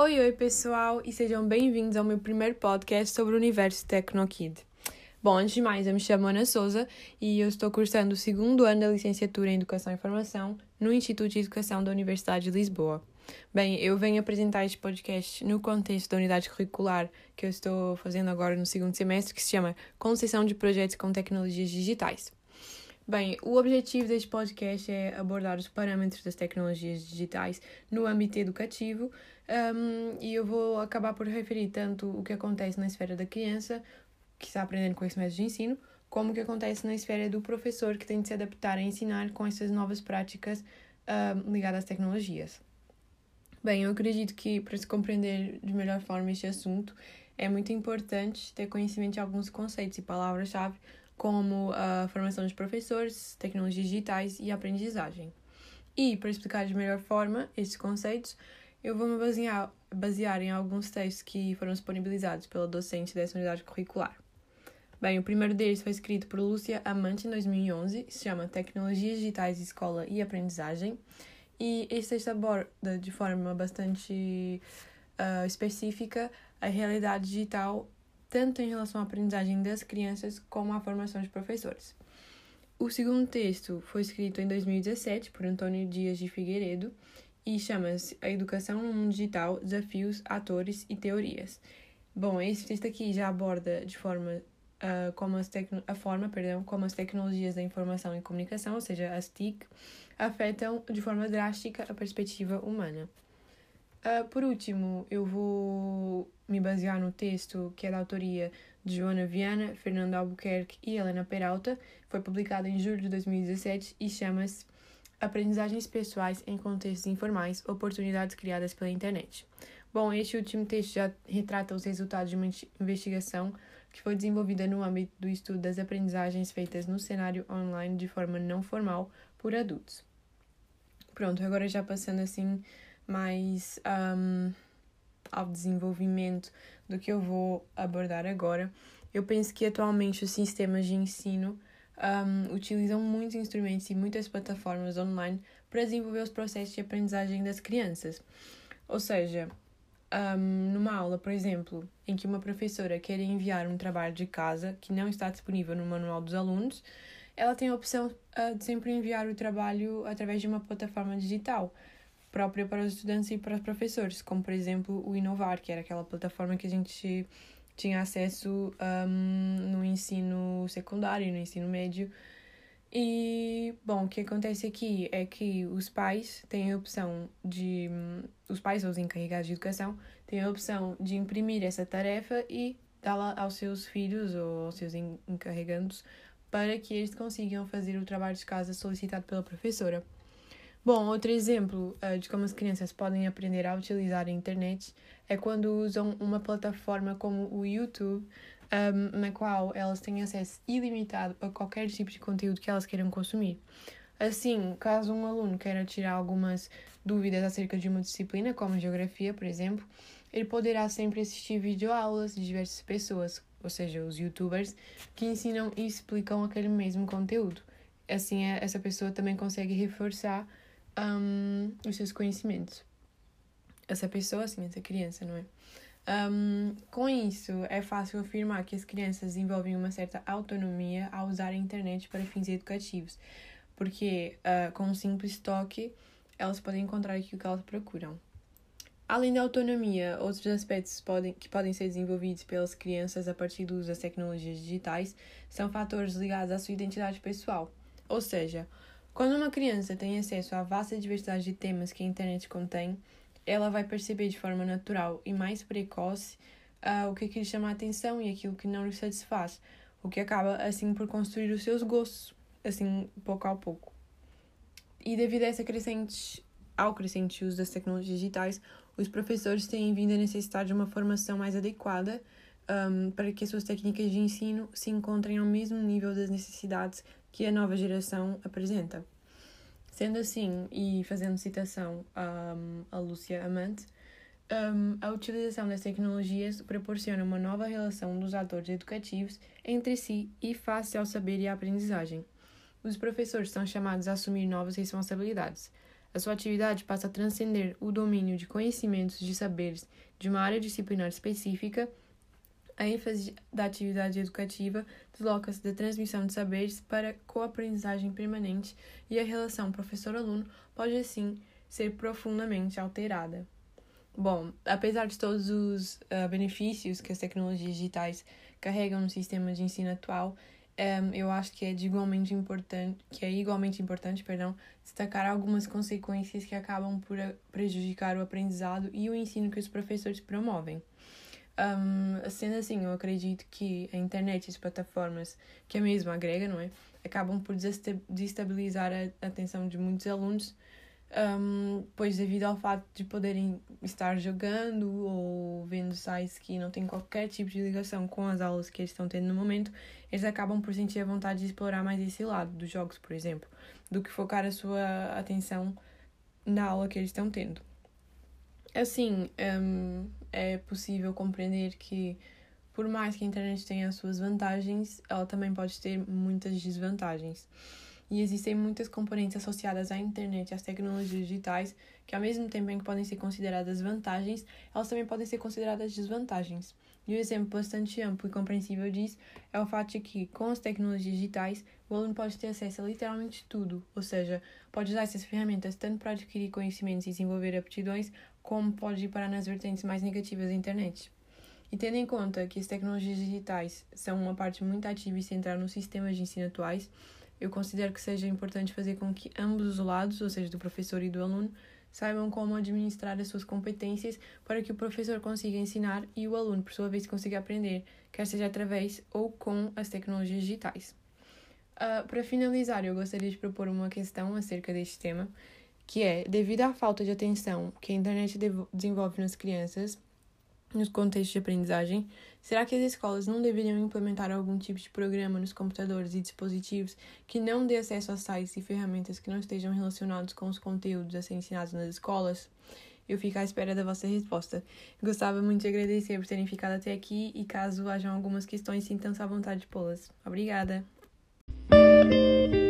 Oi, oi pessoal e sejam bem-vindos ao meu primeiro podcast sobre o universo TecnoKid. Bom, antes de mais, eu me chamo Ana Souza e eu estou cursando o segundo ano da licenciatura em Educação e Informação no Instituto de Educação da Universidade de Lisboa. Bem, eu venho apresentar este podcast no contexto da unidade curricular que eu estou fazendo agora no segundo semestre, que se chama Concessão de Projetos com Tecnologias Digitais. Bem, o objetivo deste podcast é abordar os parâmetros das tecnologias digitais no âmbito educativo um, e eu vou acabar por referir tanto o que acontece na esfera da criança, que está aprendendo com esse método de ensino, como o que acontece na esfera do professor, que tem de se adaptar a ensinar com essas novas práticas um, ligadas às tecnologias. Bem, eu acredito que para se compreender de melhor forma este assunto, é muito importante ter conhecimento de alguns conceitos e palavras-chave como a formação de professores, tecnologias digitais e aprendizagem. E, para explicar de melhor forma estes conceitos, eu vou me basear, basear em alguns textos que foram disponibilizados pela docente dessa unidade curricular. Bem, o primeiro deles foi escrito por Lúcia Amante em 2011, se chama Tecnologias Digitais, Escola e Aprendizagem, e este texto aborda de forma bastante uh, específica a realidade digital tanto em relação à aprendizagem das crianças como à formação de professores. O segundo texto foi escrito em 2017 por Antônio Dias de Figueiredo e chama-se A Educação no Mundo Digital: Desafios, Atores e Teorias. Bom, esse texto aqui já aborda de forma uh, como as a forma, perdão, como as tecnologias da informação e comunicação, ou seja, as TIC, afetam de forma drástica a perspectiva humana. Uh, por último, eu vou me basear no texto que é da autoria de Joana Viana, Fernando Albuquerque e Helena Peralta. Foi publicado em julho de 2017 e chama-se Aprendizagens Pessoais em Contextos Informais Oportunidades Criadas pela Internet. Bom, este último texto já retrata os resultados de uma investigação que foi desenvolvida no âmbito do estudo das aprendizagens feitas no cenário online de forma não formal por adultos. Pronto, agora já passando assim mais. Um, ao desenvolvimento do que eu vou abordar agora. Eu penso que atualmente os sistemas de ensino um, utilizam muitos instrumentos e muitas plataformas online para desenvolver os processos de aprendizagem das crianças. Ou seja, um, numa aula, por exemplo, em que uma professora quer enviar um trabalho de casa que não está disponível no manual dos alunos, ela tem a opção uh, de sempre enviar o trabalho através de uma plataforma digital própria para os estudantes e para os professores, como por exemplo o Inovar, que era aquela plataforma que a gente tinha acesso um, no ensino secundário, no ensino médio. E, bom, o que acontece aqui é que os pais têm a opção de. Os pais ou os encarregados de educação têm a opção de imprimir essa tarefa e dá-la aos seus filhos ou aos seus encarregandos para que eles consigam fazer o trabalho de casa solicitado pela professora. Bom, outro exemplo uh, de como as crianças podem aprender a utilizar a internet é quando usam uma plataforma como o YouTube, um, na qual elas têm acesso ilimitado a qualquer tipo de conteúdo que elas queiram consumir. Assim, caso um aluno queira tirar algumas dúvidas acerca de uma disciplina, como geografia, por exemplo, ele poderá sempre assistir videoaulas de diversas pessoas, ou seja, os youtubers, que ensinam e explicam aquele mesmo conteúdo. Assim, essa pessoa também consegue reforçar um, os seus conhecimentos. Essa pessoa, assim, essa criança, não é? Um, com isso, é fácil afirmar que as crianças desenvolvem uma certa autonomia ao usar a internet para fins educativos, porque uh, com um simples toque elas podem encontrar aquilo que elas procuram. Além da autonomia, outros aspectos podem, que podem ser desenvolvidos pelas crianças a partir do uso das tecnologias digitais são fatores ligados à sua identidade pessoal, ou seja, quando uma criança tem acesso à vasta diversidade de temas que a internet contém, ela vai perceber de forma natural e mais precoce uh, o que, que lhe chama a atenção e aquilo que não lhe satisfaz, o que acaba assim por construir os seus gostos, assim pouco a pouco. E devido a essa crescente, ao crescente uso das tecnologias digitais, os professores têm vindo a necessitar de uma formação mais adequada um, para que as suas técnicas de ensino se encontrem ao mesmo nível das necessidades que a nova geração apresenta. Sendo assim, e fazendo citação a, a Lúcia Amante, um, a utilização das tecnologias proporciona uma nova relação dos atores educativos entre si e face ao saber e à aprendizagem. Os professores são chamados a assumir novas responsabilidades. A sua atividade passa a transcender o domínio de conhecimentos de saberes de uma área disciplinar específica. A ênfase da atividade educativa desloca-se da transmissão de saberes para coaprendizagem permanente e a relação professor-aluno pode, assim, ser profundamente alterada. Bom, apesar de todos os uh, benefícios que as tecnologias digitais carregam no sistema de ensino atual, um, eu acho que é igualmente importante, que é igualmente importante, perdão, destacar algumas consequências que acabam por prejudicar o aprendizado e o ensino que os professores promovem. Um, sendo assim, eu acredito que a internet e as plataformas que a mesma agrega, não é? Acabam por desestabilizar a atenção de muitos alunos um, pois devido ao fato de poderem estar jogando ou vendo sites que não têm qualquer tipo de ligação com as aulas que eles estão tendo no momento, eles acabam por sentir a vontade de explorar mais esse lado dos jogos, por exemplo, do que focar a sua atenção na aula que eles estão tendo. Assim, um, é possível compreender que, por mais que a internet tenha as suas vantagens, ela também pode ter muitas desvantagens e existem muitas componentes associadas à internet e às tecnologias digitais que, ao mesmo tempo em que podem ser consideradas vantagens, elas também podem ser consideradas desvantagens. E um exemplo bastante amplo e compreensível disso é o fato de que, com as tecnologias digitais, o aluno pode ter acesso a literalmente tudo, ou seja, pode usar essas ferramentas tanto para adquirir conhecimentos e desenvolver aptidões, como pode ir para nas vertentes mais negativas da internet. E tendo em conta que as tecnologias digitais são uma parte muito ativa e central nos sistemas de ensino atuais, eu considero que seja importante fazer com que ambos os lados, ou seja, do professor e do aluno, saibam como administrar as suas competências para que o professor consiga ensinar e o aluno, por sua vez, consiga aprender, quer seja através ou com as tecnologias digitais. Uh, para finalizar, eu gostaria de propor uma questão acerca deste tema, que é, devido à falta de atenção que a internet desenvolve nas crianças, nos contextos de aprendizagem, será que as escolas não deveriam implementar algum tipo de programa nos computadores e dispositivos que não dê acesso a sites e ferramentas que não estejam relacionados com os conteúdos a ser ensinados nas escolas? Eu fico à espera da vossa resposta. Gostava muito de agradecer por terem ficado até aqui e caso hajam algumas questões, sintam-se à vontade de pô-las. Obrigada! thank you